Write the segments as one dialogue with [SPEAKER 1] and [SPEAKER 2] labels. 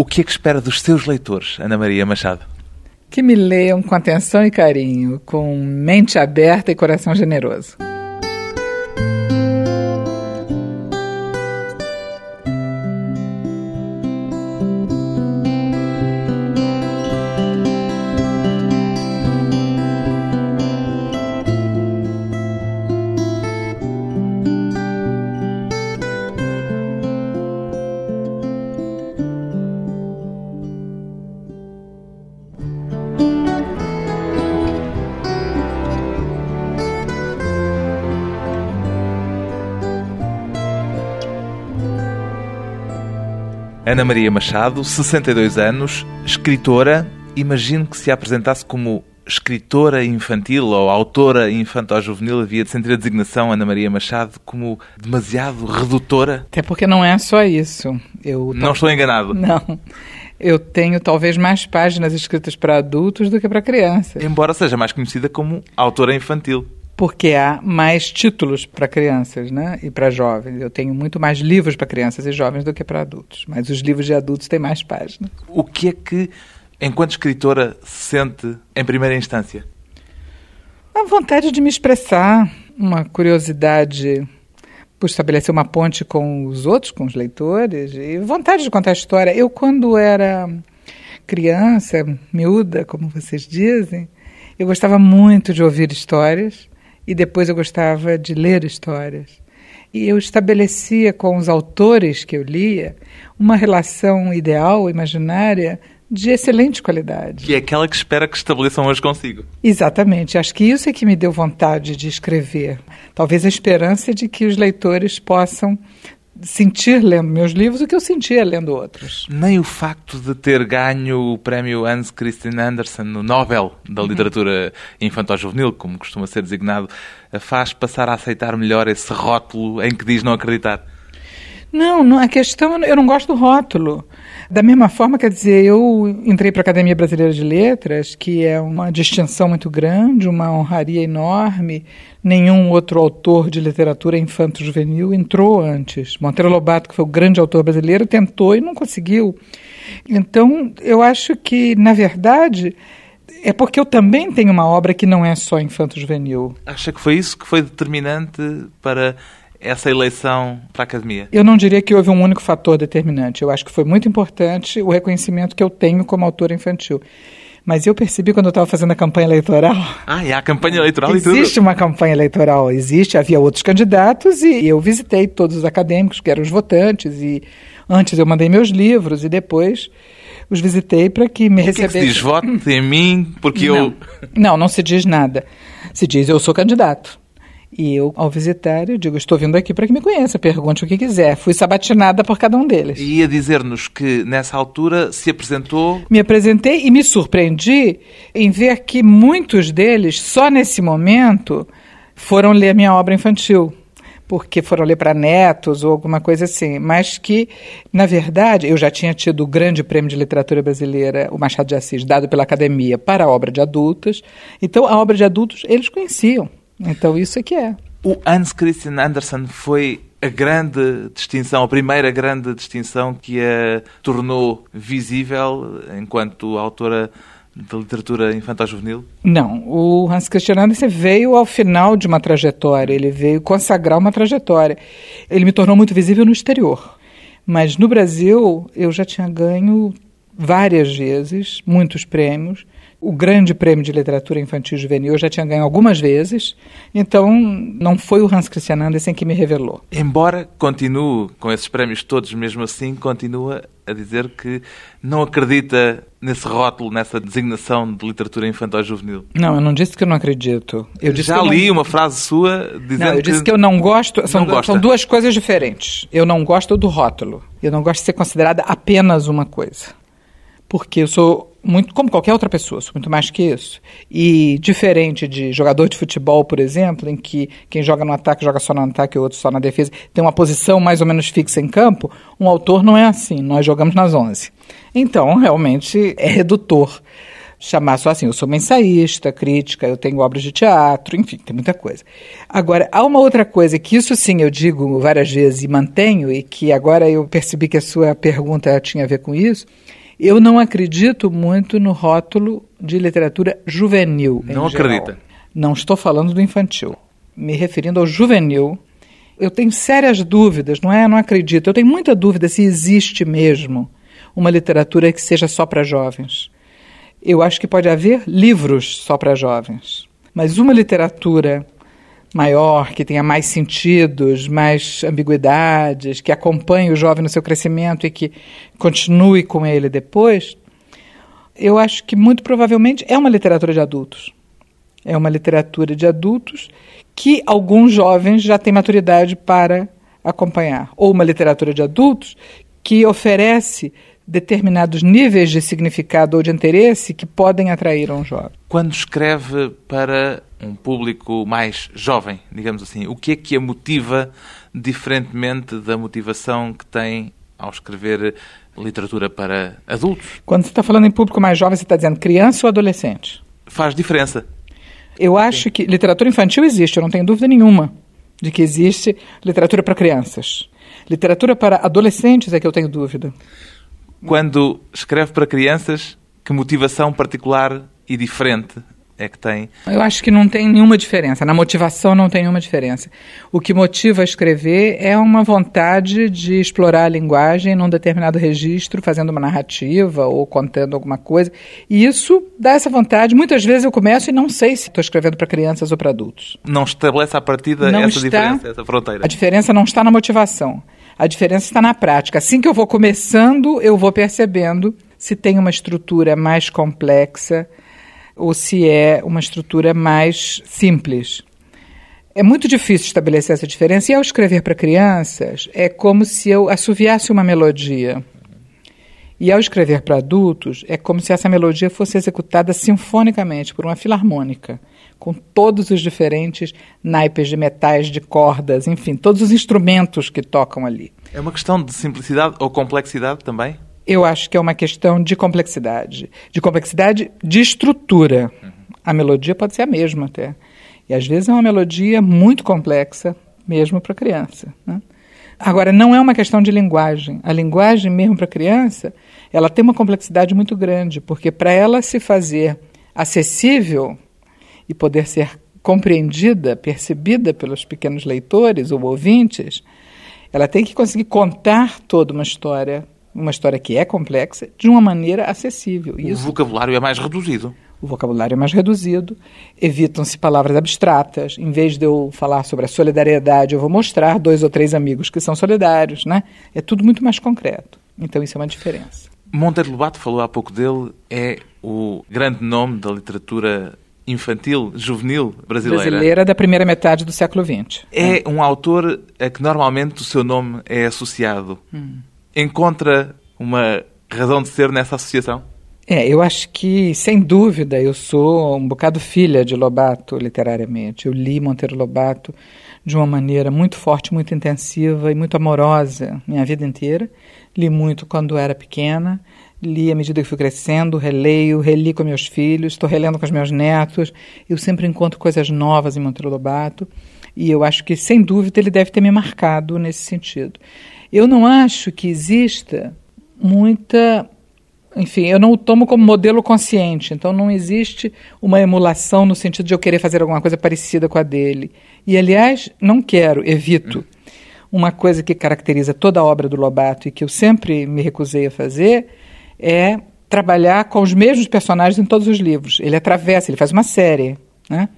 [SPEAKER 1] O que é que espera dos seus leitores, Ana Maria Machado?
[SPEAKER 2] Que me leiam com atenção e carinho, com mente aberta e coração generoso.
[SPEAKER 1] Ana Maria Machado, 62 anos, escritora. Imagino que se apresentasse como escritora infantil ou autora infantil-juvenil, havia de sentir a designação Ana Maria Machado como demasiado redutora?
[SPEAKER 2] Até porque não é só isso. Eu
[SPEAKER 1] não estou enganado.
[SPEAKER 2] Não. Eu tenho talvez mais páginas escritas para adultos do que para crianças.
[SPEAKER 1] Embora seja mais conhecida como autora infantil
[SPEAKER 2] porque há mais títulos para crianças né? e para jovens. Eu tenho muito mais livros para crianças e jovens do que para adultos, mas os livros de adultos têm mais páginas.
[SPEAKER 1] O que é que, enquanto escritora, sente em primeira instância?
[SPEAKER 2] A vontade de me expressar, uma curiosidade por estabelecer uma ponte com os outros, com os leitores, e vontade de contar a história. Eu, quando era criança, miúda, como vocês dizem, eu gostava muito de ouvir histórias e depois eu gostava de ler histórias. E eu estabelecia com os autores que eu lia uma relação ideal, imaginária, de excelente qualidade.
[SPEAKER 1] Que é aquela que espera que estabeleçam hoje consigo.
[SPEAKER 2] Exatamente. Acho que isso é que me deu vontade de escrever. Talvez a esperança de que os leitores possam sentir lendo meus livros o que eu sentia lendo outros.
[SPEAKER 1] Nem o facto de ter ganho o prémio Hans Christian Andersen no Nobel da Literatura Infantil-Juvenil, como costuma ser designado, faz passar a aceitar melhor esse rótulo em que diz não acreditar?
[SPEAKER 2] Não, não, a questão, eu não gosto do rótulo. Da mesma forma, quer dizer, eu entrei para a Academia Brasileira de Letras, que é uma distinção muito grande, uma honraria enorme. Nenhum outro autor de literatura infanto-juvenil entrou antes. Monteiro Lobato, que foi o grande autor brasileiro, tentou e não conseguiu. Então, eu acho que, na verdade, é porque eu também tenho uma obra que não é só infanto-juvenil.
[SPEAKER 1] Acha que foi isso que foi determinante para essa eleição para a academia?
[SPEAKER 2] Eu não diria que houve um único fator determinante. Eu acho que foi muito importante o reconhecimento que eu tenho como autora infantil. Mas eu percebi quando eu estava fazendo a campanha eleitoral.
[SPEAKER 1] Ah, é a campanha eleitoral
[SPEAKER 2] Existe
[SPEAKER 1] e tudo?
[SPEAKER 2] uma campanha eleitoral, existe, havia outros candidatos e eu visitei todos os acadêmicos, que eram os votantes, e antes eu mandei meus livros e depois os visitei para que me recebessem.
[SPEAKER 1] Que, que se diz vote em mim porque
[SPEAKER 2] não.
[SPEAKER 1] eu.
[SPEAKER 2] Não, não se diz nada. Se diz eu sou candidato. E eu, ao visitar, eu digo, estou vindo aqui para que me conheça, pergunte o que quiser. Fui sabatinada por cada um deles.
[SPEAKER 1] E ia dizer-nos que, nessa altura, se apresentou...
[SPEAKER 2] Me apresentei e me surpreendi em ver que muitos deles, só nesse momento, foram ler minha obra infantil porque foram ler para netos ou alguma coisa assim, mas que, na verdade, eu já tinha tido o grande prêmio de literatura brasileira, o Machado de Assis, dado pela academia para a obra de adultos. Então, a obra de adultos eles conheciam. Então isso é que é.
[SPEAKER 1] O Hans Christian Andersen foi a grande distinção, a primeira grande distinção que a tornou visível enquanto autora de literatura infantil-juvenil?
[SPEAKER 2] Não, o Hans Christian Andersen veio ao final de uma trajetória, ele veio consagrar uma trajetória. Ele me tornou muito visível no exterior. Mas no Brasil eu já tinha ganho várias vezes muitos prêmios o grande prêmio de literatura infantil e juvenil eu já tinha ganho algumas vezes, então não foi o Hans Christian Andersen que me revelou.
[SPEAKER 1] Embora continue com esses prémios todos, mesmo assim, continua a dizer que não acredita nesse rótulo, nessa designação de literatura infantil juvenil.
[SPEAKER 2] Não, eu não disse que eu não acredito. Eu
[SPEAKER 1] Já li não... uma frase sua dizendo
[SPEAKER 2] não, eu disse que, eu não gosto. São, não são duas coisas diferentes. Eu não gosto do rótulo. Eu não gosto de ser considerada apenas uma coisa. Porque eu sou muito como qualquer outra pessoa, sou muito mais que isso. E diferente de jogador de futebol, por exemplo, em que quem joga no ataque joga só no ataque e o outro só na defesa, tem uma posição mais ou menos fixa em campo, um autor não é assim, nós jogamos nas 11. Então, realmente é redutor. chamar só assim, eu sou uma ensaísta, crítica, eu tenho obras de teatro, enfim, tem muita coisa. Agora, há uma outra coisa que isso sim eu digo várias vezes e mantenho, e que agora eu percebi que a sua pergunta tinha a ver com isso, eu não acredito muito no rótulo de literatura juvenil.
[SPEAKER 1] Não acredita?
[SPEAKER 2] Não estou falando do infantil. Me referindo ao juvenil, eu tenho sérias dúvidas, não é? Não acredito. Eu tenho muita dúvida se existe mesmo uma literatura que seja só para jovens. Eu acho que pode haver livros só para jovens, mas uma literatura maior, que tenha mais sentidos, mais ambiguidades, que acompanhe o jovem no seu crescimento e que continue com ele depois, eu acho que muito provavelmente é uma literatura de adultos. É uma literatura de adultos que alguns jovens já têm maturidade para acompanhar. Ou uma literatura de adultos que oferece determinados níveis de significado ou de interesse que podem atrair um jovem.
[SPEAKER 1] Quando escreve para um público mais jovem, digamos assim, o que é que a motiva diferentemente da motivação que tem ao escrever literatura para adultos?
[SPEAKER 2] Quando você está falando em público mais jovem, você está dizendo criança ou adolescente?
[SPEAKER 1] Faz diferença.
[SPEAKER 2] Eu acho Sim. que literatura infantil existe, eu não tenho dúvida nenhuma de que existe literatura para crianças. Literatura para adolescentes é que eu tenho dúvida.
[SPEAKER 1] Quando escreve para crianças, que motivação particular e diferente é que tem?
[SPEAKER 2] Eu acho que não tem nenhuma diferença. Na motivação não tem nenhuma diferença. O que motiva a escrever é uma vontade de explorar a linguagem num determinado registro, fazendo uma narrativa ou contando alguma coisa. E isso dá essa vontade. Muitas vezes eu começo e não sei se estou escrevendo para crianças ou para adultos.
[SPEAKER 1] Não estabelece a partida não essa está, diferença, essa fronteira.
[SPEAKER 2] A diferença não está na motivação. A diferença está na prática. Assim que eu vou começando, eu vou percebendo se tem uma estrutura mais complexa ou se é uma estrutura mais simples. É muito difícil estabelecer essa diferença. E ao escrever para crianças, é como se eu assoviasse uma melodia. E ao escrever para adultos, é como se essa melodia fosse executada sinfonicamente por uma filarmônica com todos os diferentes naipes de metais, de cordas, enfim, todos os instrumentos que tocam ali.
[SPEAKER 1] É uma questão de simplicidade ou complexidade também?
[SPEAKER 2] Eu acho que é uma questão de complexidade. De complexidade de estrutura. Uhum. A melodia pode ser a mesma até. E às vezes é uma melodia muito complexa, mesmo para criança. Né? Agora, não é uma questão de linguagem. A linguagem, mesmo para criança, ela tem uma complexidade muito grande, porque para ela se fazer acessível e poder ser compreendida, percebida pelos pequenos leitores ou ouvintes, ela tem que conseguir contar toda uma história, uma história que é complexa, de uma maneira acessível.
[SPEAKER 1] O Isso, vocabulário é mais reduzido.
[SPEAKER 2] O vocabulário é mais reduzido, evitam-se palavras abstratas. Em vez de eu falar sobre a solidariedade, eu vou mostrar dois ou três amigos que são solidários, né? É tudo muito mais concreto. Então isso é uma diferença.
[SPEAKER 1] Monteiro Lobato falou há pouco dele, é o grande nome da literatura infantil, juvenil brasileira.
[SPEAKER 2] Brasileira da primeira metade do século XX.
[SPEAKER 1] É um autor a que normalmente o seu nome é associado. Hum. Encontra uma razão de ser nessa associação?
[SPEAKER 2] É, eu acho que, sem dúvida, eu sou um bocado filha de Lobato literariamente. Eu li Monteiro Lobato de uma maneira muito forte, muito intensiva e muito amorosa minha vida inteira. Li muito quando era pequena li à medida que fui crescendo, releio, reli com meus filhos, estou relendo com os meus netos. Eu sempre encontro coisas novas em Monteiro Lobato e eu acho que, sem dúvida, ele deve ter me marcado nesse sentido. Eu não acho que exista muita. Enfim, eu não o tomo como modelo consciente, então não existe uma emulação no sentido de eu querer fazer alguma coisa parecida com a dele. E, aliás, não quero, evito. Uma coisa que caracteriza toda a obra do Lobato e que eu sempre me recusei a fazer é trabalhar com os mesmos personagens em todos os livros. Ele atravessa, ele faz uma série, né?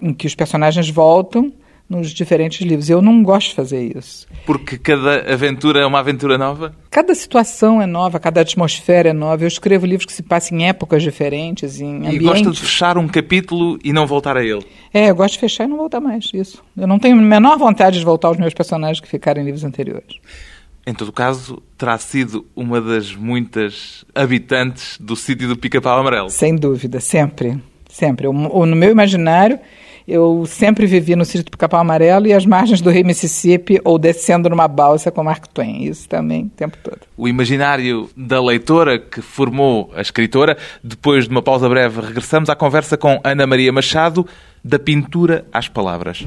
[SPEAKER 2] Em que os personagens voltam nos diferentes livros. Eu não gosto de fazer isso.
[SPEAKER 1] Porque cada aventura é uma aventura nova?
[SPEAKER 2] Cada situação é nova, cada atmosfera é nova. Eu escrevo livros que se passam em épocas diferentes, em ambientes... E
[SPEAKER 1] gosta de fechar um capítulo e não voltar a ele?
[SPEAKER 2] É, eu gosto de fechar e não voltar mais, isso. Eu não tenho a menor vontade de voltar aos meus personagens que ficaram em livros anteriores.
[SPEAKER 1] Em todo caso, terá sido uma das muitas habitantes do sítio do Pica-Pau Amarelo.
[SPEAKER 2] Sem dúvida, sempre. Sempre. no meu imaginário, Eu sempre vivi no sítio do Capão Amarelo e às margens do rio Mississippi ou descendo numa balsa com Mark Twain. Isso também o tempo todo.
[SPEAKER 1] O imaginário da leitora que formou a escritora. Depois de uma pausa breve, regressamos à conversa com Ana Maria Machado, da pintura às palavras.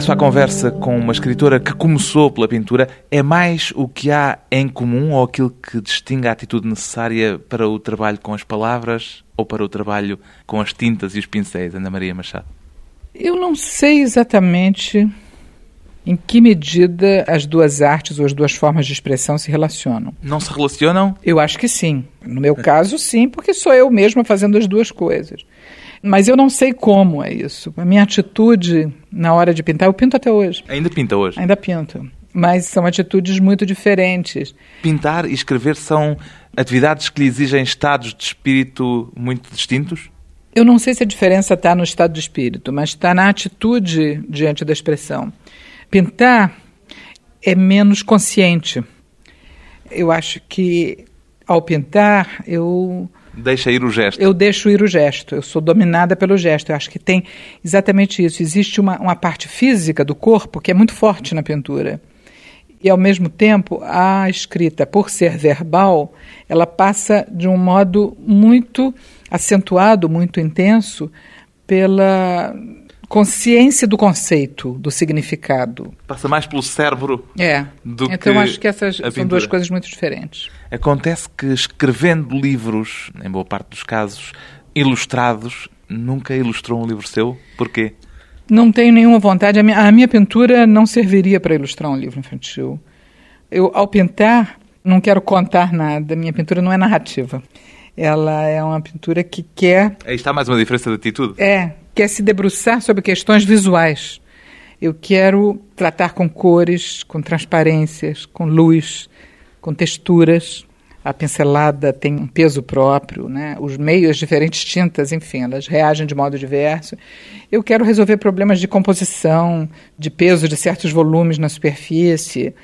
[SPEAKER 1] Regresso à conversa com uma escritora que começou pela pintura, é mais o que há em comum ou aquilo que distingue a atitude necessária para o trabalho com as palavras ou para o trabalho com as tintas e os pincéis, Ana Maria Machado?
[SPEAKER 2] Eu não sei exatamente em que medida as duas artes ou as duas formas de expressão se relacionam.
[SPEAKER 1] Não se relacionam?
[SPEAKER 2] Eu acho que sim. No meu caso, sim, porque sou eu mesma fazendo as duas coisas. Mas eu não sei como é isso. A minha atitude na hora de pintar, eu pinto até hoje.
[SPEAKER 1] Ainda pinta hoje?
[SPEAKER 2] Ainda pinto. Mas são atitudes muito diferentes.
[SPEAKER 1] Pintar e escrever são atividades que lhe exigem estados de espírito muito distintos?
[SPEAKER 2] Eu não sei se a diferença está no estado de espírito, mas está na atitude diante da expressão. Pintar é menos consciente. Eu acho que ao pintar eu
[SPEAKER 1] Deixa ir o gesto.
[SPEAKER 2] eu deixo ir o gesto, eu sou dominada pelo gesto. Eu acho que tem exatamente isso. Existe uma, uma parte física do corpo que é muito forte na pintura. E, ao mesmo tempo, a escrita, por ser verbal, ela passa de um modo muito acentuado, muito intenso, pela consciência do conceito, do significado.
[SPEAKER 1] Passa mais pelo cérebro
[SPEAKER 2] É.
[SPEAKER 1] do
[SPEAKER 2] então
[SPEAKER 1] que
[SPEAKER 2] acho que essas são
[SPEAKER 1] pintura.
[SPEAKER 2] duas coisas muito diferentes.
[SPEAKER 1] Acontece que escrevendo livros, em boa parte dos casos, ilustrados, nunca ilustrou um livro seu? Porquê?
[SPEAKER 2] Não tenho nenhuma vontade. A minha, a minha pintura não serviria para ilustrar um livro infantil. Eu, ao pintar, não quero contar nada. Minha pintura não é narrativa. Ela é uma pintura que quer
[SPEAKER 1] Aí está mais uma diferença de atitude.
[SPEAKER 2] é quer se debruçar sobre questões visuais. Eu quero tratar com cores, com transparências, com luz, com texturas. A pincelada tem um peso próprio, né? Os meios, as diferentes tintas, enfim, elas reagem de modo diverso. Eu quero resolver problemas de composição, de peso de certos volumes na superfície.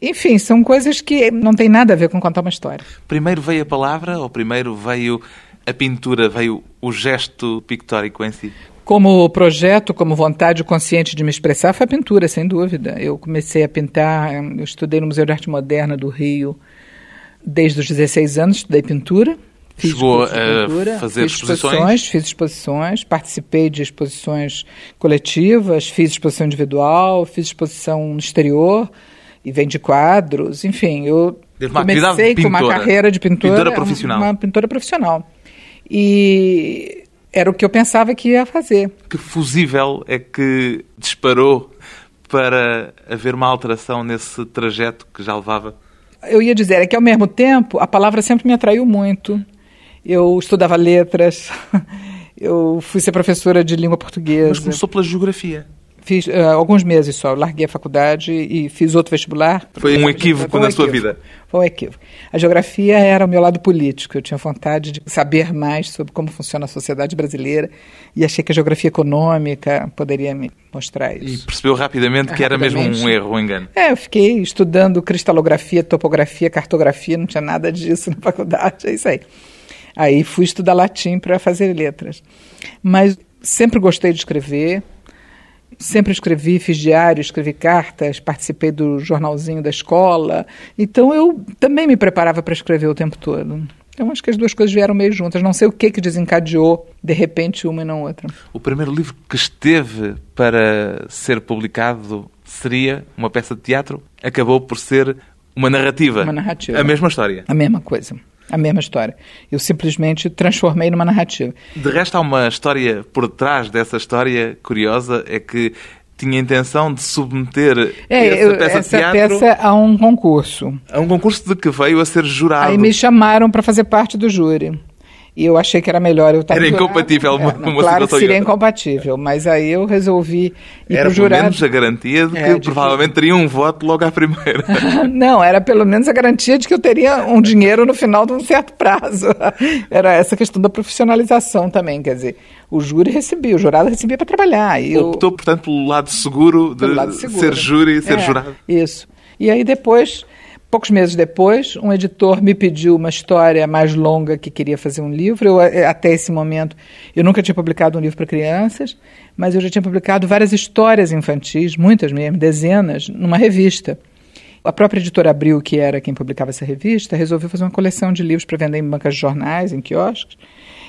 [SPEAKER 2] Enfim, são coisas que não têm nada a ver com contar uma história.
[SPEAKER 1] Primeiro veio a palavra ou primeiro veio a pintura, veio o gesto pictórico em si?
[SPEAKER 2] Como projeto, como vontade consciente de me expressar, foi a pintura, sem dúvida. Eu comecei a pintar, eu estudei no Museu de Arte Moderna do Rio desde os 16 anos, estudei pintura. Fiz
[SPEAKER 1] Chegou
[SPEAKER 2] de
[SPEAKER 1] a
[SPEAKER 2] pintura,
[SPEAKER 1] fazer
[SPEAKER 2] fiz
[SPEAKER 1] exposições?
[SPEAKER 2] Fiz exposições, participei de exposições coletivas, fiz exposição individual, fiz exposição no exterior e vendi quadros, enfim, eu
[SPEAKER 1] atividade
[SPEAKER 2] comecei com uma carreira de pintora,
[SPEAKER 1] Pintora profissional.
[SPEAKER 2] uma pintora profissional. E era o que eu pensava que ia fazer.
[SPEAKER 1] Que fusível é que disparou para haver uma alteração nesse trajeto que já levava?
[SPEAKER 2] Eu ia dizer é que, ao mesmo tempo, a palavra sempre me atraiu muito. Eu estudava letras, eu fui ser professora de língua portuguesa.
[SPEAKER 1] Mas começou pela geografia.
[SPEAKER 2] Fiz eh, alguns meses só, larguei a faculdade e fiz outro vestibular.
[SPEAKER 1] Foi um equívoco
[SPEAKER 2] Foi um
[SPEAKER 1] na sua
[SPEAKER 2] equívoco.
[SPEAKER 1] vida.
[SPEAKER 2] Foi um equívoco. A geografia era o meu lado político. Eu tinha vontade de saber mais sobre como funciona a sociedade brasileira e achei que a geografia econômica poderia me mostrar
[SPEAKER 1] E
[SPEAKER 2] isso.
[SPEAKER 1] percebeu rapidamente que era mesmo um
[SPEAKER 2] Rapidamente.
[SPEAKER 1] erro, um engano.
[SPEAKER 2] É, eu fiquei estudando cristalografia, topografia, cartografia, não tinha nada disso na faculdade, é isso aí. Aí fui estudar latim para fazer letras. Mas sempre gostei de escrever, sempre escrevi, fiz diário, escrevi cartas, participei do jornalzinho da escola. Então eu também me preparava para escrever o tempo todo. Então acho que as duas coisas vieram meio juntas. Não sei o que que desencadeou, de repente, uma e não outra.
[SPEAKER 1] O primeiro livro que esteve para ser publicado seria uma peça de teatro. Acabou por ser uma narrativa.
[SPEAKER 2] Uma narrativa.
[SPEAKER 1] A mesma história.
[SPEAKER 2] A mesma coisa. A mesma história. Eu simplesmente transformei numa narrativa.
[SPEAKER 1] De resto, há uma história por trás dessa história curiosa, é que tinha intenção de submeter
[SPEAKER 2] é,
[SPEAKER 1] essa
[SPEAKER 2] eu,
[SPEAKER 1] peça
[SPEAKER 2] essa
[SPEAKER 1] teatro
[SPEAKER 2] peça a um concurso.
[SPEAKER 1] a um concurso de que veio a ser jurado.
[SPEAKER 2] Aí me chamaram para fazer parte do júri. E eu achei que era melhor eu estar
[SPEAKER 1] Era
[SPEAKER 2] no jurado.
[SPEAKER 1] incompatível uma-
[SPEAKER 2] É, não,
[SPEAKER 1] uma
[SPEAKER 2] Claro que seria incompatível, mas aí eu resolvi ir
[SPEAKER 1] Era
[SPEAKER 2] para o
[SPEAKER 1] pelo menos a garantia de que
[SPEAKER 2] É, de que-
[SPEAKER 1] provavelmente teria um voto logo à primeira.
[SPEAKER 2] Não, era pelo menos a garantia de que eu teria um dinheiro no final de um certo prazo. Era essa questão da profissionalização também, quer dizer, o júri recebia, o jurado recebia para trabalhar. E eu,
[SPEAKER 1] Optou, portanto, pelo lado seguro de
[SPEAKER 2] lado seguro.
[SPEAKER 1] ser júri e ser
[SPEAKER 2] É,
[SPEAKER 1] jurado.
[SPEAKER 2] Isso. E aí depois, poucos meses depois, um editor me pediu uma história mais longa que queria fazer um livro. Eu, eh, até esse momento, eu nunca tinha publicado um livro para crianças, mas eu já tinha publicado várias histórias infantis, muitas mesmo, dezenas, numa revista. A própria editora Abril, que era quem publicava essa revista, resolveu fazer uma coleção de livros para vender em bancas de jornais, em quiosques,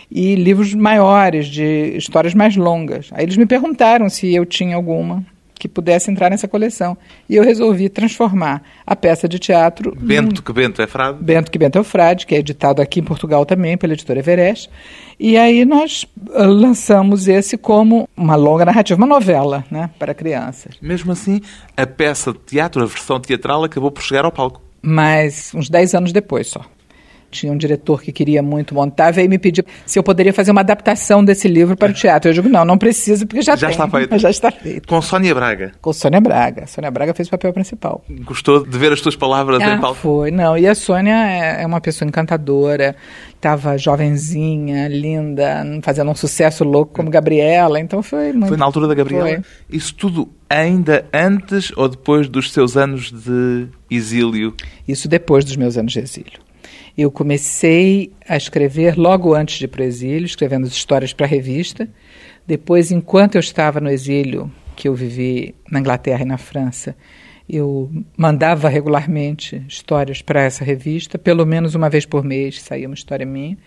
[SPEAKER 2] e livros maiores, de histórias mais longas. Aí eles me perguntaram se eu tinha alguma que pudesse entrar nessa coleção. E eu resolvi transformar a peça de teatro num-
[SPEAKER 1] Bento, que Bento é frade.
[SPEAKER 2] Bento que Bento é Frade, que é editado aqui em Portugal também pela editora Everest. E aí nós ah, lançamos esse como uma longa narrativa, uma novela, né, para crianças.
[SPEAKER 1] Mesmo assim, a peça de teatro, a versão teatral, acabou por chegar ao palco.
[SPEAKER 2] Mas uns 10 anos depois só. Tinha um diretor que queria muito montar, veio me pedir se eu poderia fazer uma adaptação desse livro para o teatro. Eu digo, não, não precisa, porque já,
[SPEAKER 1] Já
[SPEAKER 2] tem.
[SPEAKER 1] está feito.
[SPEAKER 2] Já está feito.
[SPEAKER 1] Com Sónia Braga.
[SPEAKER 2] Com Sônia Braga. Sônia Braga fez o papel principal.
[SPEAKER 1] Gostou de ver as tuas palavras em
[SPEAKER 2] Ah,
[SPEAKER 1] palco?
[SPEAKER 2] foi. Não, e a Sônia é, é uma pessoa encantadora, estava jovenzinha, linda, fazendo um sucesso louco como Gabriela, então foi muito...
[SPEAKER 1] Foi na altura da Gabriela?
[SPEAKER 2] Foi.
[SPEAKER 1] Isso tudo ainda antes ou depois dos seus anos de exílio?
[SPEAKER 2] Isso depois dos meus anos de exílio. Eu comecei a escrever logo antes de ir para o exílio, escrevendo as histórias para a revista. Depois, enquanto eu estava no exílio, que eu vivi na Inglaterra e na França, eu mandava regularmente histórias para essa revista, pelo menos uma vez por mês saía uma história minha.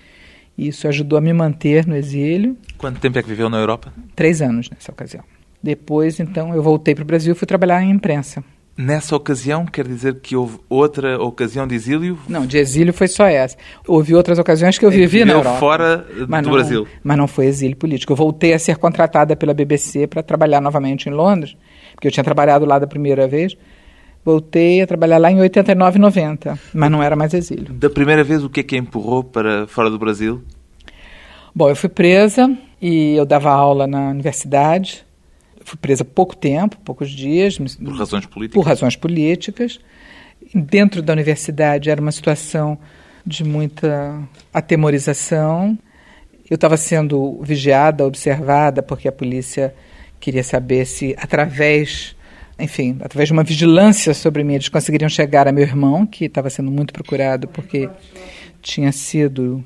[SPEAKER 2] E isso ajudou a me manter no exílio.
[SPEAKER 1] Quanto tempo é que viveu na Europa?
[SPEAKER 2] Três anos nessa ocasião. Depois, então, eu voltei para o Brasil e fui trabalhar em imprensa.
[SPEAKER 1] Nessa ocasião, quer dizer que houve outra ocasião de exílio?
[SPEAKER 2] Não, de exílio foi só essa. Houve outras ocasiões que eu vivi na Europa.
[SPEAKER 1] fora do
[SPEAKER 2] não,
[SPEAKER 1] Brasil.
[SPEAKER 2] Mas não foi exílio político. Eu voltei a ser contratada pela BBC para trabalhar novamente em Londres, porque eu tinha trabalhado lá da primeira vez. Voltei a trabalhar lá em 89 e 90, mas não era mais exílio.
[SPEAKER 1] Da primeira vez, o que é que a empurrou para fora do Brasil?
[SPEAKER 2] Bom, eu fui presa e eu dava aula na universidade. Fui presa pouco tempo, poucos dias.
[SPEAKER 1] Por razões políticas?
[SPEAKER 2] por razões políticas. Dentro da universidade era uma situação de muita atemorização. Eu estava sendo vigiada, observada, porque a polícia queria saber se, através, enfim, através de uma vigilância sobre mim, eles conseguiriam chegar a meu irmão, que estava sendo muito procurado, porque tinha sido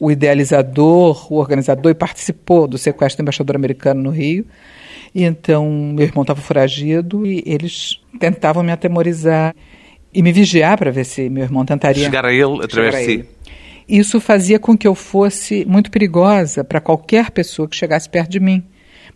[SPEAKER 2] o idealizador, o organizador e participou do sequestro do embaixador americano no Rio. E então meu irmão estava foragido e eles tentavam me atemorizar e me vigiar para ver se meu irmão tentaria
[SPEAKER 1] Chegar a ele através de si.
[SPEAKER 2] Isso fazia com que eu fosse muito perigosa para qualquer pessoa que chegasse perto de mim.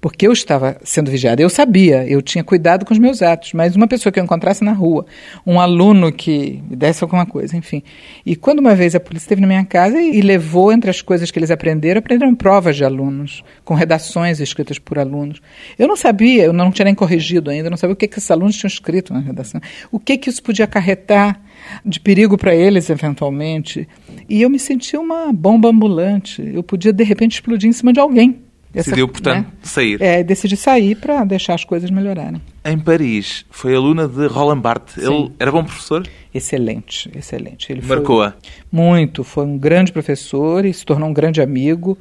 [SPEAKER 2] Porque eu estava sendo vigiada. Eu sabia, eu tinha cuidado com os meus atos, mas uma pessoa que eu encontrasse na rua, um aluno que me desse alguma coisa, enfim. E quando uma vez a polícia esteve na minha casa e levou entre as coisas que eles aprenderam, aprenderam provas de alunos, com redações escritas por alunos. Eu não sabia, eu não tinha nem corrigido ainda, eu não sabia o que, que esses alunos tinham escrito na redação. O que, que isso podia acarretar de perigo para eles, eventualmente. E eu me sentia uma bomba ambulante. Eu podia, de repente, explodir em cima de alguém.
[SPEAKER 1] Decidiu, portanto,
[SPEAKER 2] né?
[SPEAKER 1] sair.
[SPEAKER 2] É, decidi sair para deixar as coisas melhorarem.
[SPEAKER 1] Em Paris, foi aluna de Roland Barthes. Ele era bom professor?
[SPEAKER 2] Excelente, excelente. Ele
[SPEAKER 1] Marcou-a.
[SPEAKER 2] Muito, foi um grande professor e se tornou um grande amigo.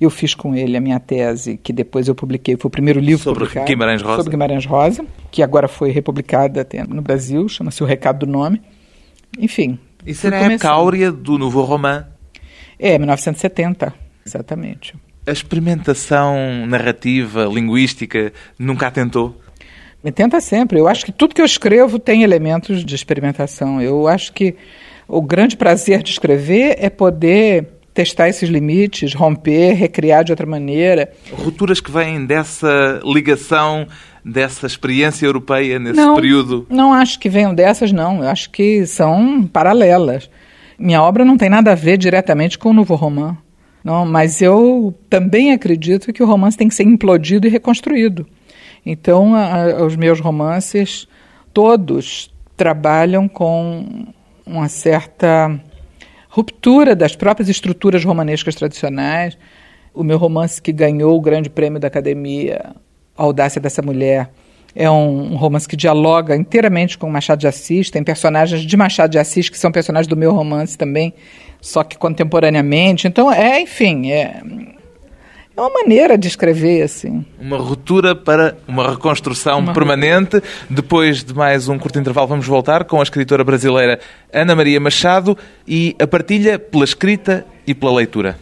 [SPEAKER 2] Eu fiz com ele a minha tese, que depois eu publiquei, foi o primeiro livro
[SPEAKER 1] Sobre. Guimarães Rosa.
[SPEAKER 2] Sobre Guimarães Rosa, que agora foi republicada no Brasil, chama-se O Recado do Nome. Enfim.
[SPEAKER 1] Isso era a época áurea do Nouveau Roman.
[SPEAKER 2] É, 1970, exatamente.
[SPEAKER 1] A experimentação narrativa, linguística, nunca a tentou?
[SPEAKER 2] Me tenta sempre. Eu acho que tudo que eu escrevo tem elementos de experimentação. Eu acho que o grande prazer de escrever é poder testar esses limites, romper, recriar de outra maneira.
[SPEAKER 1] Rupturas que vêm dessa ligação, dessa experiência europeia nesse
[SPEAKER 2] não,
[SPEAKER 1] período?
[SPEAKER 2] Não acho que venham dessas, não. Eu acho que são paralelas. Minha obra não tem nada a ver diretamente com o novo romance. Não, mas eu também acredito que o romance tem que ser implodido e reconstruído. Então, a, os meus romances, todos trabalham com uma certa ruptura das próprias estruturas romanescas tradicionais. O meu romance que ganhou o grande prêmio da Academia, A Audácia dessa Mulher, é um, um, romance que dialoga inteiramente com Machado de Assis. Tem personagens de Machado de Assis que são personagens do meu romance também, só que contemporaneamente. Então, é, enfim, é, é uma maneira de escrever, assim.
[SPEAKER 1] Uma ruptura para uma reconstrução uma permanente. Depois de mais um curto intervalo, vamos voltar com a escritora brasileira Ana Maria Machado e a partilha pela escrita e pela leitura.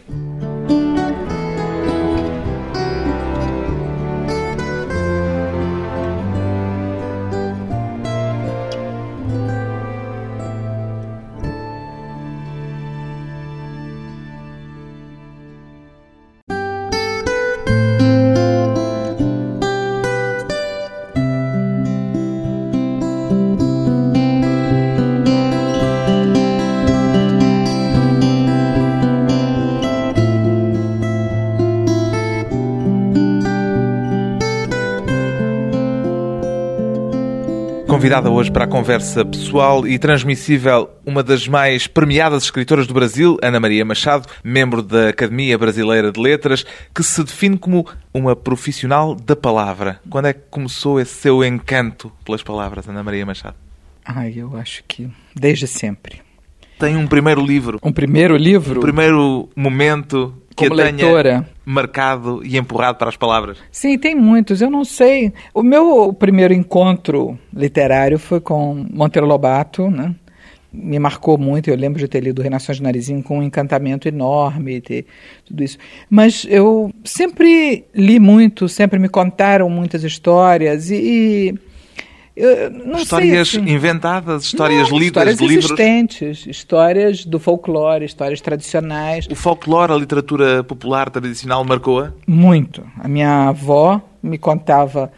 [SPEAKER 1] Convidada hoje para a conversa pessoal e transmissível uma das mais premiadas escritoras do Brasil, Ana Maria Machado, membro da Academia Brasileira de Letras, que se define como uma profissional da palavra. Quando é que começou esse seu encanto pelas palavras, Ana Maria Machado?
[SPEAKER 2] Ai, eu acho que desde sempre.
[SPEAKER 1] Tem um primeiro livro.
[SPEAKER 2] Um primeiro livro?
[SPEAKER 1] Um primeiro momento que
[SPEAKER 2] Como a leitora.
[SPEAKER 1] marcado e empurrado para as palavras?
[SPEAKER 2] Sim, tem muitos. Eu não sei. O meu primeiro encontro literário foi com Monteiro Lobato, né? Me marcou muito. Eu lembro de ter lido Renações de Narizinho com um encantamento enorme, ter tudo isso. Mas eu sempre li muito, sempre me contaram muitas histórias e, e
[SPEAKER 1] histórias
[SPEAKER 2] sei, assim.
[SPEAKER 1] inventadas, histórias
[SPEAKER 2] não,
[SPEAKER 1] lidas
[SPEAKER 2] histórias
[SPEAKER 1] de livros.
[SPEAKER 2] existentes, histórias do folclore, histórias tradicionais.
[SPEAKER 1] O folclore, a literatura popular tradicional, marcou-a?
[SPEAKER 2] Muito. A minha avó me contava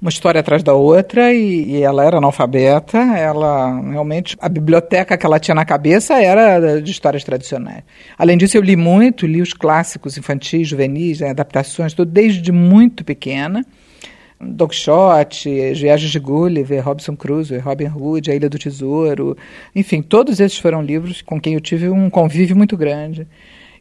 [SPEAKER 2] uma história atrás da outra e, e, ela era analfabeta, ela realmente a biblioteca que ela tinha na cabeça era de histórias tradicionais. Além disso, eu li muito, li os clássicos infantis, juvenis, né, adaptações, tudo desde muito pequena. Don Quixote, Viagens de Gulliver, Robinson Crusoe, Robin Hood, A Ilha do Tesouro. Enfim, todos esses foram livros com quem eu tive um convívio muito grande.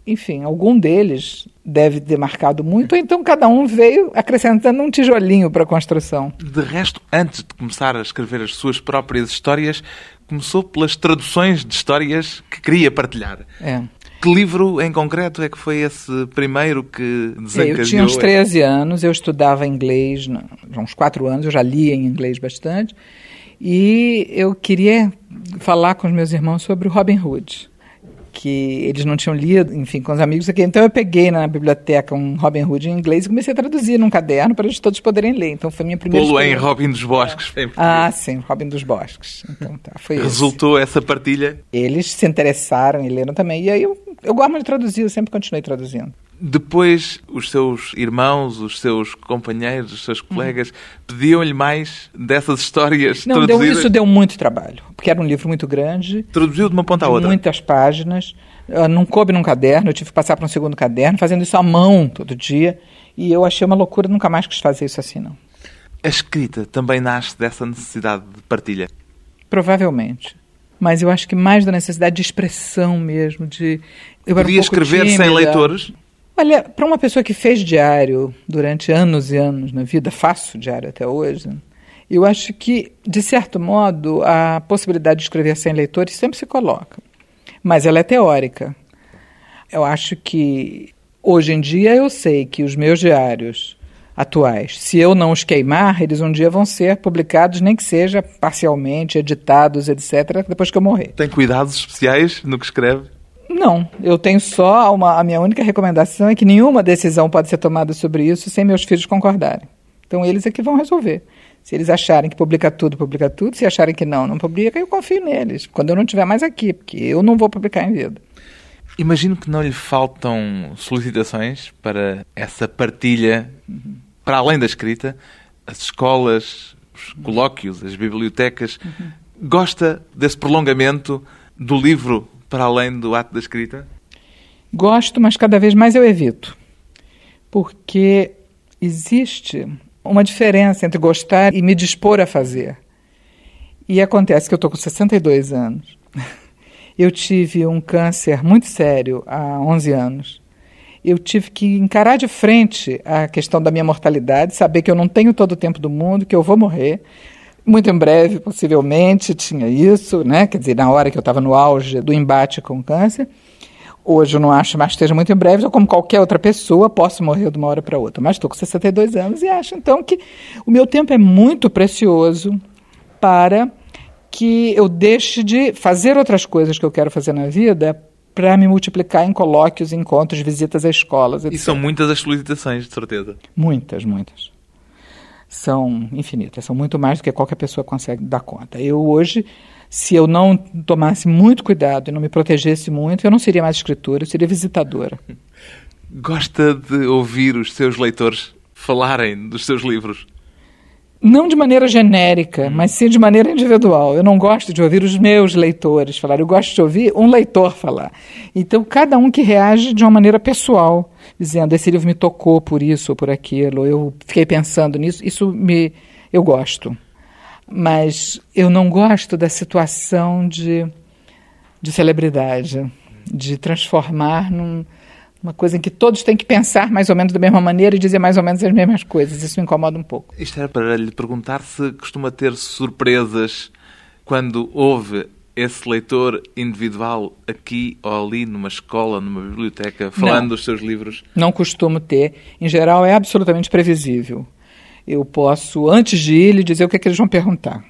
[SPEAKER 2] Enfim, algum deles deve ter marcado muito, ou então cada um veio acrescentando um tijolinho para a construção.
[SPEAKER 1] De resto, antes de começar a escrever as suas próprias histórias, começou pelas traduções de histórias que queria partilhar.
[SPEAKER 2] É.
[SPEAKER 1] Que livro em concreto é que foi esse primeiro que desencadeou?
[SPEAKER 2] Eu tinha uns 13 anos, eu estudava inglês, uns 4 anos, eu já lia em inglês bastante, e eu queria falar com os meus irmãos sobre o Robin Hood que eles não tinham lido, enfim, com os amigos aqui. Então eu peguei na biblioteca um Robin Hood em inglês e comecei a traduzir num caderno para eles todos poderem ler. Então foi minha primeira
[SPEAKER 1] Pô-lo em Robin dos Bosques.
[SPEAKER 2] É. Ah, sim, Robin dos Bosques. Então tá, foi
[SPEAKER 1] Resultou
[SPEAKER 2] esse.
[SPEAKER 1] essa partilha?
[SPEAKER 2] Eles se interessaram e leram também. E aí eu, eu gosto de traduzir, eu sempre continuei traduzindo.
[SPEAKER 1] Depois, os seus irmãos, os seus companheiros, os seus colegas uhum. pediam-lhe mais dessas histórias
[SPEAKER 2] Não,
[SPEAKER 1] traduzidas?
[SPEAKER 2] Deu, isso deu muito trabalho, porque era um livro muito grande.
[SPEAKER 1] Traduziu de uma ponta a outra?
[SPEAKER 2] Muitas páginas. Ah, não coube num caderno, eu tive que passar para um segundo caderno, fazendo isso à mão todo dia. E eu achei uma loucura, nunca mais quis fazer isso assim, não.
[SPEAKER 1] A escrita também nasce dessa necessidade de partilha?
[SPEAKER 2] Provavelmente. Mas eu acho que mais da necessidade de expressão mesmo, de...
[SPEAKER 1] Eu Podia um escrever tímida. sem leitores?
[SPEAKER 2] Olha, para uma pessoa que fez diário durante anos e anos na vida, faço diário até hoje, eu acho que, de certo modo, a possibilidade de escrever sem leitores sempre se coloca. Mas ela é teórica. Eu acho que, hoje em dia, eu sei que os meus diários atuais, se eu não os queimar, eles um dia vão ser publicados, nem que seja parcialmente, editados, etc., depois que eu morrer.
[SPEAKER 1] Tem cuidados especiais no que escreve?
[SPEAKER 2] Não, eu tenho só uma. A minha única recomendação é que nenhuma decisão pode ser tomada sobre isso sem meus filhos concordarem. Então eles é que vão resolver. Se eles acharem que publica tudo, publica tudo. Se acharem que não, não publica, eu confio neles. Quando eu não estiver mais aqui, porque eu não vou publicar em vida.
[SPEAKER 1] Imagino que não lhe faltam solicitações para essa partilha, uhum. para além da escrita, as escolas, os colóquios, as bibliotecas. Uhum. Gosta desse prolongamento do livro para além do ato da escrita?
[SPEAKER 2] Gosto, mas cada vez mais eu evito. Porque existe uma diferença entre gostar e me dispor a fazer. E acontece que eu estou com 62 anos. Eu tive um câncer muito sério há 11 anos. Eu tive que encarar de frente a questão da minha mortalidade, saber que eu não tenho todo o tempo do mundo, que eu vou morrer. Muito em breve, possivelmente, tinha isso, né? Quer dizer, na hora que eu estava no auge do embate com o câncer. Hoje eu não acho mais que esteja muito em breve, eu, como qualquer outra pessoa, posso morrer de uma hora para outra. Mas estou com 62 anos e acho, então, que o meu tempo é muito precioso para que eu deixe de fazer outras coisas que eu quero fazer na vida para me multiplicar em colóquios, encontros, visitas a escolas.
[SPEAKER 1] Etc. E são muitas as solicitações, de certeza.
[SPEAKER 2] Muitas, muitas. São infinitas, são muito mais do que qualquer pessoa consegue dar conta. Eu hoje, se eu não tomasse muito cuidado e não me protegesse muito, eu não seria mais escritora, eu seria visitadora.
[SPEAKER 1] Gosta de ouvir os seus leitores falarem dos seus livros?
[SPEAKER 2] Não de maneira genérica, hum. mas sim de maneira individual. Eu não gosto de ouvir os meus leitores falar, eu gosto de ouvir um leitor falar. Então, cada um que reage de uma maneira pessoal, dizendo: esse livro me tocou por isso ou por aquilo, eu fiquei pensando nisso, isso me, eu gosto. Mas eu não gosto da situação de, de celebridade, de transformar num uma coisa em que todos têm que pensar mais ou menos da mesma maneira e dizer mais ou menos as mesmas coisas. Isso me incomoda um pouco.
[SPEAKER 1] Isto era para lhe perguntar se costuma ter surpresas quando houve esse leitor individual aqui ou ali numa escola, numa biblioteca, falando Não. dos seus livros?
[SPEAKER 2] Não costumo ter. Em geral, é absolutamente previsível. Eu posso, antes de ir, lhe dizer o que, é que eles vão perguntar.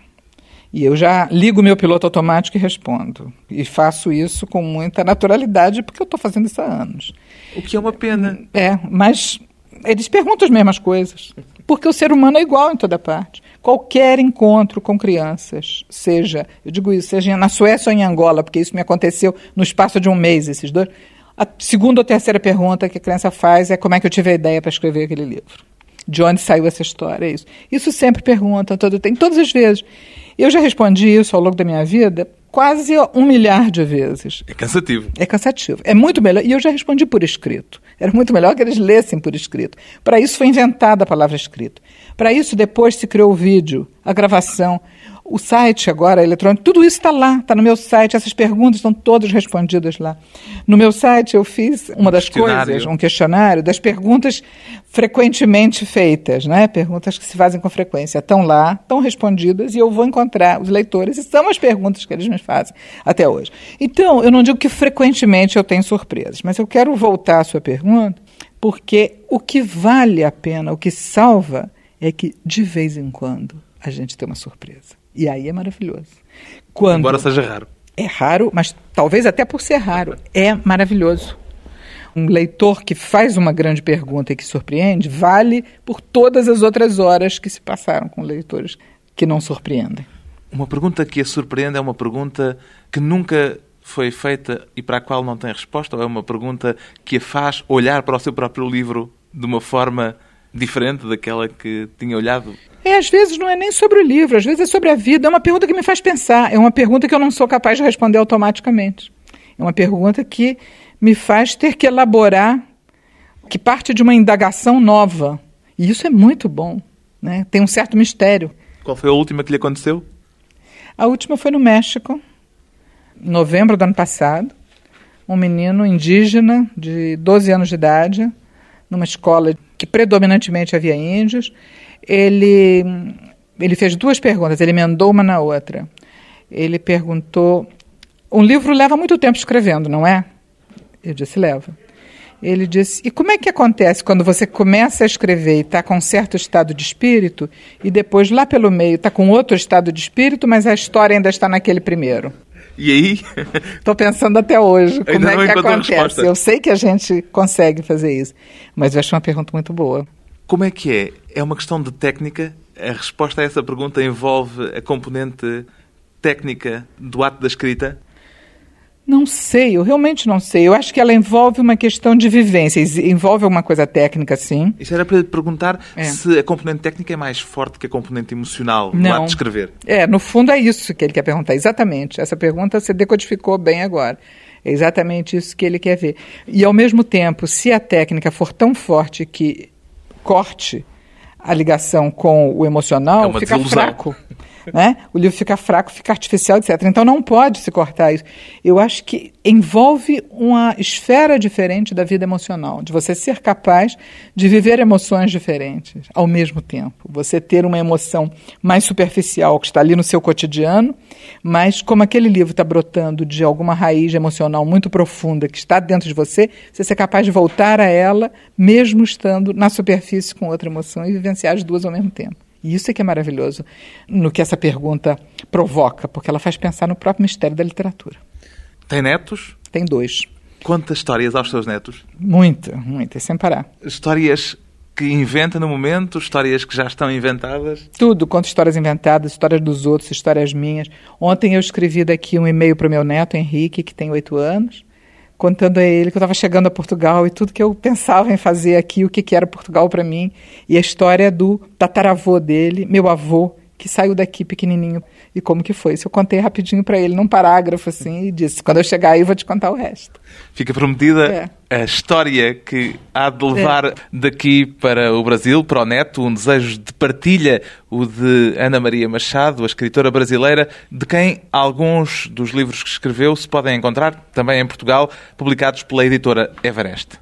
[SPEAKER 2] E eu já ligo meu piloto automático e respondo. E faço isso com muita naturalidade, porque eu estou fazendo isso há anos.
[SPEAKER 1] O que é uma pena.
[SPEAKER 2] É, mas eles perguntam as mesmas coisas. Porque o ser humano é igual em toda parte. Qualquer encontro com crianças, seja, eu digo isso, seja na Suécia ou em Angola, porque isso me aconteceu no espaço de um mês, esses dois. A segunda ou terceira pergunta que a criança faz é como é que eu tive a ideia para escrever aquele livro. De onde saiu essa história? É isso. Isso sempre pergunta, todo, tem todas as vezes. Eu já respondi isso ao longo da minha vida quase um milhar de vezes.
[SPEAKER 1] É cansativo.
[SPEAKER 2] É cansativo. É muito melhor. E eu já respondi por escrito. Era muito melhor que eles lessem por escrito. Para isso foi inventada a palavra escrito. Para isso depois se criou o vídeo, a gravação o site agora eletrônico, tudo isso está lá, está no meu site, essas perguntas estão todas respondidas lá. No meu site eu fiz uma um das coisas, um questionário das perguntas frequentemente feitas, né? Perguntas que se fazem com frequência. Estão lá, estão respondidas e eu vou encontrar os leitores e são as perguntas que eles me fazem até hoje. Então, eu não digo que frequentemente eu tenho surpresas, mas eu quero voltar à sua pergunta, porque o que vale a pena, o que salva, é que de vez em quando a gente tem uma surpresa. E aí é maravilhoso.
[SPEAKER 1] Quando Embora seja raro.
[SPEAKER 2] É raro, mas talvez até por ser raro, é maravilhoso. Um leitor que faz uma grande pergunta e que surpreende vale por todas as outras horas que se passaram com leitores que não surpreendem.
[SPEAKER 1] Uma pergunta que a surpreende é uma pergunta que nunca foi feita e para a qual não tem resposta, ou é uma pergunta que a faz olhar para o seu próprio livro de uma forma diferente daquela que tinha olhado?
[SPEAKER 2] É, às vezes não é nem sobre o livro, às vezes é sobre a vida. É uma pergunta que me faz pensar, é uma pergunta que eu não sou capaz de responder automaticamente. É uma pergunta que me faz ter que elaborar, que parte de uma indagação nova. E isso é muito bom, né? Tem um certo mistério.
[SPEAKER 1] Qual foi a última que lhe aconteceu?
[SPEAKER 2] A última foi no México, em novembro do ano passado. Um menino indígena de 12 anos de idade, numa escola que predominantemente havia índios, ele, ele fez duas perguntas, ele emendou uma na outra. Ele perguntou: Um livro leva muito tempo escrevendo, não é? Eu disse: Leva. Ele disse: E como é que acontece quando você começa a escrever e está com um certo estado de espírito, e depois lá pelo meio está com outro estado de espírito, mas a história ainda está naquele primeiro?
[SPEAKER 1] E aí?
[SPEAKER 2] Estou pensando até hoje como é que acontece. Eu sei que a gente consegue fazer isso, mas eu acho uma pergunta muito boa.
[SPEAKER 1] Como é que é? É uma questão de técnica? A resposta a essa pergunta envolve a componente técnica do ato da escrita?
[SPEAKER 2] Não sei, eu realmente não sei. Eu acho que ela envolve uma questão de vivência, envolve alguma coisa técnica, sim.
[SPEAKER 1] Isso era para perguntar é. se a componente técnica é mais forte que a componente emocional no ato de escrever.
[SPEAKER 2] É, no fundo é isso que ele quer perguntar, exatamente. Essa pergunta você decodificou bem agora. É exatamente isso que ele quer ver. E, ao mesmo tempo, se a técnica for tão forte que corte a ligação com o emocional,
[SPEAKER 1] é
[SPEAKER 2] fica
[SPEAKER 1] desilusão.
[SPEAKER 2] fraco. Né? O livro fica fraco, fica artificial, etc. Então não pode se cortar isso. Eu acho que envolve uma esfera diferente da vida emocional, de você ser capaz de viver emoções diferentes ao mesmo tempo. Você ter uma emoção mais superficial que está ali no seu cotidiano, mas como aquele livro está brotando de alguma raiz emocional muito profunda que está dentro de você, você ser capaz de voltar a ela, mesmo estando na superfície com outra emoção e vivenciar as duas ao mesmo tempo. E isso é que é maravilhoso no que essa pergunta provoca, porque ela faz pensar no próprio mistério da literatura.
[SPEAKER 1] Tem netos?
[SPEAKER 2] Tem dois.
[SPEAKER 1] Conta histórias aos seus netos?
[SPEAKER 2] Muita, muita, sem parar.
[SPEAKER 1] Histórias que inventa no momento, histórias que já estão inventadas?
[SPEAKER 2] Tudo, conto histórias inventadas, histórias dos outros, histórias minhas. Ontem eu escrevi daqui um e-mail para o meu neto, Henrique, que tem oito anos, contando a ele que eu estava chegando a Portugal e tudo que eu pensava em fazer aqui, o que, que era Portugal para mim, e a história do tataravô dele, meu avô, que saiu daqui pequenininho e como que foi. Isso eu contei rapidinho para ele num parágrafo assim e disse: quando eu chegar aí eu vou te contar o resto.
[SPEAKER 1] Fica prometida é. a história que há de levar é. daqui para o Brasil, para o neto, um desejo de partilha, o de Ana Maria Machado, a escritora brasileira, de quem alguns dos livros que escreveu se podem encontrar também em Portugal, publicados pela editora Everest.